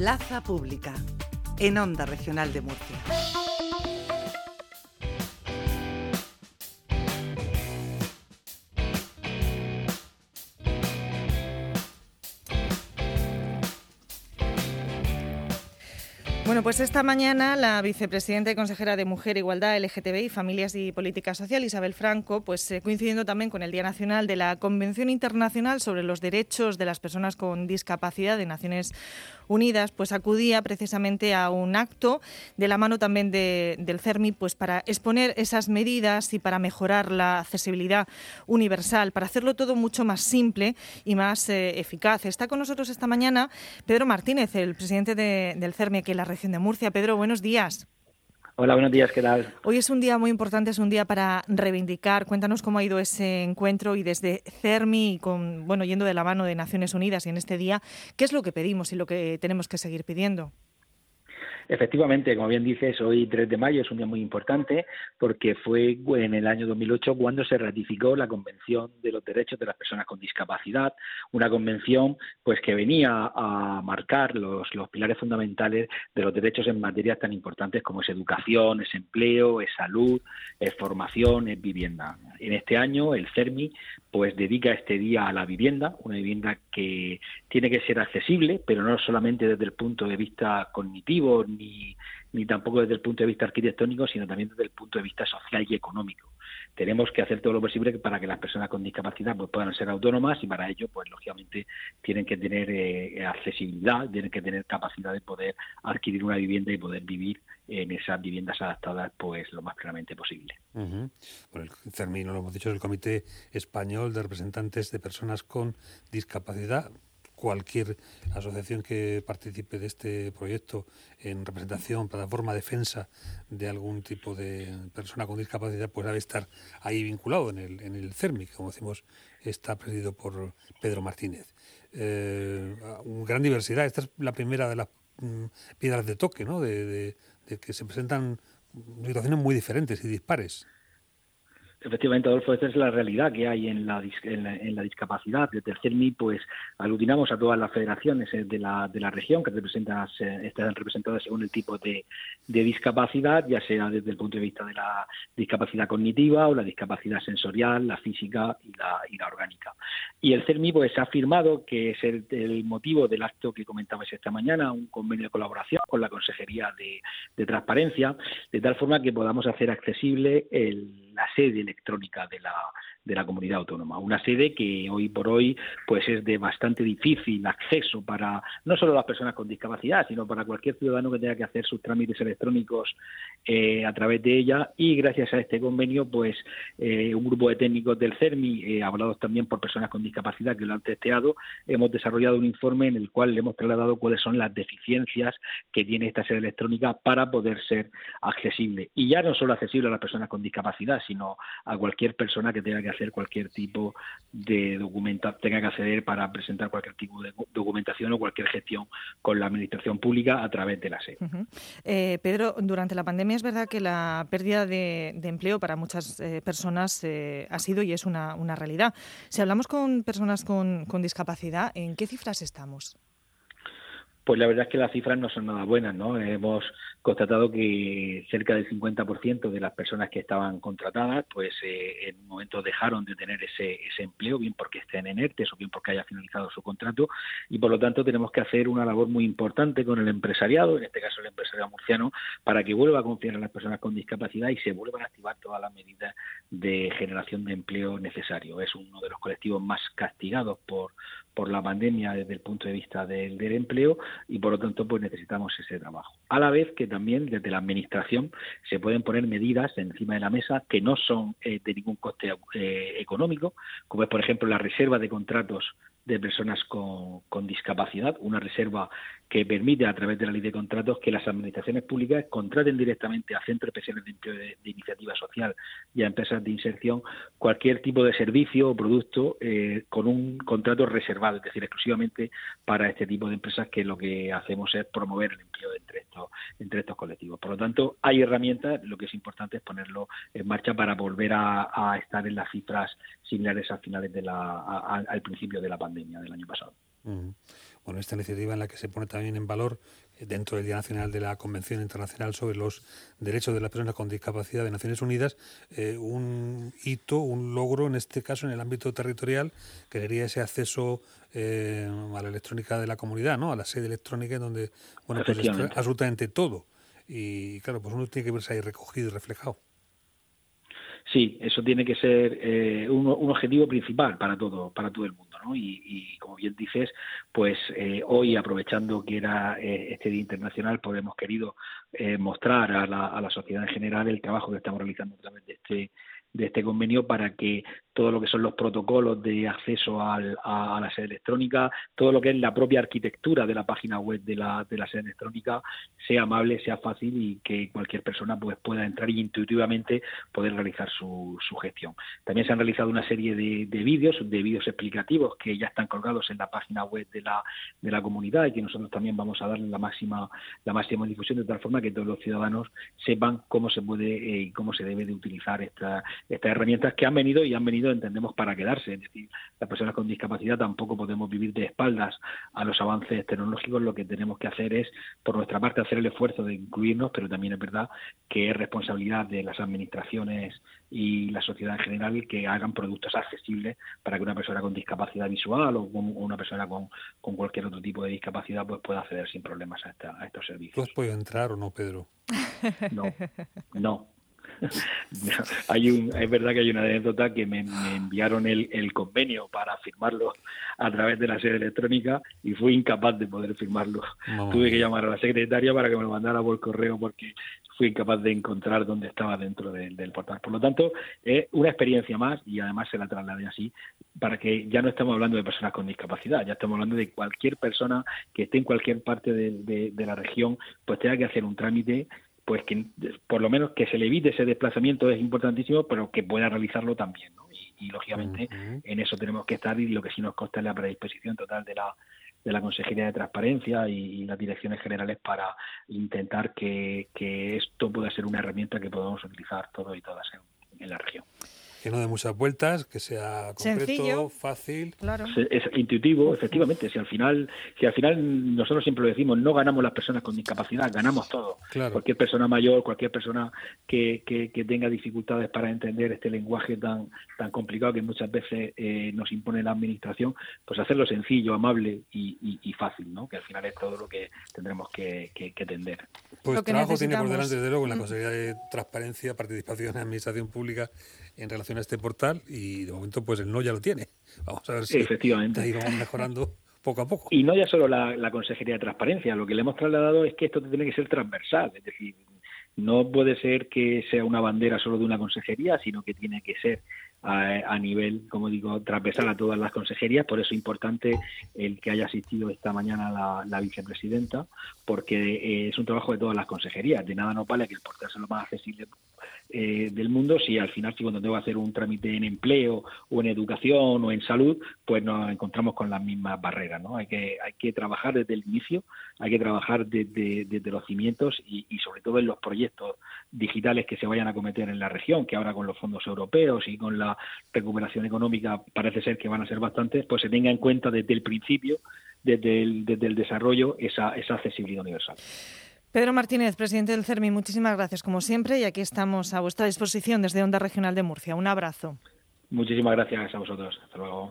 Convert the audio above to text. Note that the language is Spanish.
Plaza Pública, en Onda Regional de Murcia. Bueno, pues esta mañana la vicepresidenta y consejera de Mujer, Igualdad, LGTBI, Familias y Política Social, Isabel Franco, pues eh, coincidiendo también con el Día Nacional de la Convención Internacional sobre los Derechos de las Personas con Discapacidad de Naciones Unidas, pues acudía precisamente a un acto de la mano también del CERMI, pues para exponer esas medidas y para mejorar la accesibilidad universal, para hacerlo todo mucho más simple y más eh, eficaz. Está con nosotros esta mañana Pedro Martínez, el presidente del CERMI aquí en la región de Murcia. Pedro, buenos días. Hola, buenos días, ¿qué tal? Hoy es un día muy importante, es un día para reivindicar. Cuéntanos cómo ha ido ese encuentro y desde CERMI, con, bueno, yendo de la mano de Naciones Unidas y en este día, ¿qué es lo que pedimos y lo que tenemos que seguir pidiendo? Efectivamente, como bien dices, hoy 3 de mayo es un día muy importante porque fue en el año 2008 cuando se ratificó la Convención de los Derechos de las Personas con Discapacidad, una convención pues que venía a marcar los, los pilares fundamentales de los derechos en materias tan importantes como es educación, es empleo, es salud, es formación, es vivienda. En este año el CERMI pues dedica este día a la vivienda, una vivienda que tiene que ser accesible, pero no solamente desde el punto de vista cognitivo ni, ni tampoco desde el punto de vista arquitectónico, sino también desde el punto de vista social y económico. Tenemos que hacer todo lo posible para que las personas con discapacidad pues, puedan ser autónomas y para ello, pues lógicamente, tienen que tener eh, accesibilidad, tienen que tener capacidad de poder adquirir una vivienda y poder vivir en esas viviendas adaptadas pues lo más claramente posible. Bueno, el CERMI, lo hemos dicho, es el Comité Español de Representantes de Personas con Discapacidad. Cualquier asociación que participe de este proyecto en representación, plataforma, defensa de algún tipo de persona con discapacidad, pues debe estar ahí vinculado en el, en el CERMI, que como decimos está presidido por Pedro Martínez. Eh, gran diversidad, esta es la primera de las mm, piedras de toque, ¿no? de, que se presentan situaciones muy diferentes y dispares. Efectivamente, Adolfo, esta es la realidad que hay en la, en la, discapacidad. Desde el CERMI, pues, aglutinamos a todas las federaciones eh, de la, de la región que representan, están representadas según el tipo de, de, discapacidad, ya sea desde el punto de vista de la discapacidad cognitiva o la discapacidad sensorial, la física y la, y la orgánica. Y el CERMI, pues, ha afirmado que es el, motivo del acto que comentabas esta mañana, un convenio de colaboración con la Consejería de Transparencia, de tal forma que podamos hacer accesible el, la sede electrónica de la, de la comunidad autónoma. Una sede que hoy por hoy pues es de bastante difícil acceso para no solo las personas con discapacidad, sino para cualquier ciudadano que tenga que hacer sus trámites electrónicos eh, a través de ella. Y gracias a este convenio, pues eh, un grupo de técnicos del CERMI, eh, hablados también por personas con discapacidad que lo han testeado, hemos desarrollado un informe en el cual le hemos trasladado cuáles son las deficiencias que tiene esta sede electrónica para poder ser accesible. Y ya no solo accesible a las personas con discapacidad, sino a cualquier persona que tenga que hacer cualquier tipo de documento, tenga que acceder para presentar cualquier tipo de documentación o cualquier gestión con la administración pública a través de la SED. Eh, Pedro, durante la pandemia es verdad que la pérdida de, empleo para muchas eh, personas eh, ha sido y es una, realidad. Si hablamos con personas con discapacidad, ¿en qué cifras estamos? Pues la verdad es que las cifras no son nada buenas, ¿no? Hemos constatado que cerca del 50% de las personas que estaban contratadas, pues eh, en un momento dejaron de tener ese, ese empleo, bien porque estén en ERTES o bien porque haya finalizado su contrato, y por lo tanto tenemos que hacer una labor muy importante con el empresariado, en este caso el empresariado murciano, para que vuelva a confiar en las personas con discapacidad y se vuelvan a activar todas las medidas de generación de empleo necesario. Es uno de los colectivos más castigados por, por la pandemia desde el punto de vista del, empleo y por lo tanto pues necesitamos ese trabajo. A la vez que también desde la administración se pueden poner medidas encima de la mesa que no son eh, de ningún coste eh, económico, como es por ejemplo la reserva de contratos de personas con, discapacidad, una reserva que permite a través de la ley de contratos que las administraciones públicas contraten directamente a centros especiales de empleo de, iniciativa social y a empresas de inserción cualquier tipo de servicio o producto eh, con un contrato reservado, es decir, exclusivamente para este tipo de empresas que lo que hacemos es promover el empleo entre estos, entre estos colectivos. Por lo tanto, hay herramientas, lo que es importante es ponerlo en marcha para volver a, estar en las cifras similares a finales de la, al principio de la pandemia del año pasado. bueno, esta iniciativa en la que se pone también en valor eh, dentro del Día Nacional de la Convención Internacional sobre los Derechos de las Personas con Discapacidad de Naciones Unidas, eh, un hito, un logro, en este caso en el ámbito territorial, que sería ese acceso eh, a la electrónica de la comunidad, ¿no? a la sede electrónica, en donde bueno, pues absolutamente todo. Y claro, pues uno tiene que verse ahí recogido y reflejado. Sí, eso tiene que ser eh, un, objetivo principal para todo, para todo el mundo, ¿no? Y, como bien dices, pues eh, hoy aprovechando que era eh, este Día Internacional, pues hemos querido mostrar a la, a la sociedad en general el trabajo que estamos realizando a través de este de este convenio para que todo lo que son los protocolos de acceso a, la sede electrónica, todo lo que es la propia arquitectura de la página web de la, de la sede electrónica sea amable, sea fácil y que cualquier persona pues pueda entrar y intuitivamente poder realizar su, su gestión. También se han realizado una serie de, de vídeos, de vídeos explicativos que ya están colgados en la página web de la, de la comunidad y que nosotros también vamos a darle la máxima, la máxima difusión de tal forma que todos los ciudadanos sepan cómo se puede eh, y cómo se debe de utilizar esta, estas herramientas que han venido y han venido, entendemos, para quedarse. Es decir, las personas con discapacidad tampoco podemos vivir de espaldas a los avances tecnológicos. Lo que tenemos que hacer es, por nuestra parte, hacer el esfuerzo de incluirnos, pero también es verdad que es responsabilidad de las administraciones y la sociedad en general que hagan productos accesibles para que una persona con discapacidad visual o una persona con, con cualquier otro tipo de discapacidad pues pueda acceder sin problemas a, esta, a estos servicios. ¿Tú has podido entrar o no, Pedro? No, no, hay un, es verdad que hay una anécdota que me, enviaron el, el, convenio para firmarlo a través de la sede electrónica y fui incapaz de poder firmarlo. Tuve que llamar a la secretaria para que me lo mandara por correo porque fui incapaz de encontrar dónde estaba dentro del portal. Por lo tanto, es una experiencia más y además se la trasladé así para que ya no estemos hablando de personas con discapacidad, ya estamos hablando de cualquier persona que esté en cualquier parte de, de la región, pues tenga que hacer un trámite pues que por lo menos que se le evite ese desplazamiento es importantísimo, pero que pueda realizarlo también. Y, lógicamente en eso tenemos que estar y lo que sí nos consta es la predisposición total de la de la Consejería de Transparencia y, las direcciones generales para intentar que, esto pueda ser una herramienta que podamos utilizar todos y todas en la región que no dé muchas vueltas, que sea concreto, fácil. Claro. Es intuitivo, efectivamente. Si al final, si al final nosotros siempre lo decimos, no ganamos las personas con discapacidad, ganamos todo. Cualquier persona mayor, cualquier persona que, que, tenga dificultades para entender este lenguaje tan tan complicado que muchas veces eh, nos impone la administración, pues hacerlo sencillo, amable y, y, fácil, ¿no? Que al final es todo lo que tendremos que, que, que tender. Pues trabajo tiene por delante, desde luego, en la mm. Consejería de Transparencia, Participación en la Administración Pública en relación a este portal y de momento pues el no ya lo tiene. Vamos a ver si Efectivamente. vamos mejorando poco a poco. Y no ya solo la, Consejería de Transparencia, lo que le hemos trasladado es que esto tiene que ser transversal, es decir, no puede ser que sea una bandera solo de una consejería, sino que tiene que ser a, nivel, como digo, transversal a todas las consejerías. Por eso es importante el que haya asistido esta mañana la, la vicepresidenta, porque eh, es un trabajo de todas las consejerías. De nada nos vale que el portal sea lo más accesible eh, del mundo si al final si cuando tengo que hacer un trámite en empleo o en educación o en salud pues nos encontramos con las mismas barreras no hay que hay que trabajar desde el inicio hay que trabajar desde, desde los cimientos y, sobre todo en los proyectos digitales que se vayan a cometer en la región que ahora con los fondos europeos y con la recuperación económica parece ser que van a ser bastantes pues se tenga en cuenta desde el principio desde el, desde el desarrollo esa, esa accesibilidad universal. Pedro Martínez, presidente del CERMI, muchísimas gracias como siempre y aquí estamos a vuestra disposición desde Onda Regional de Murcia. Un abrazo. Muchísimas gracias a vosotros. Hasta luego.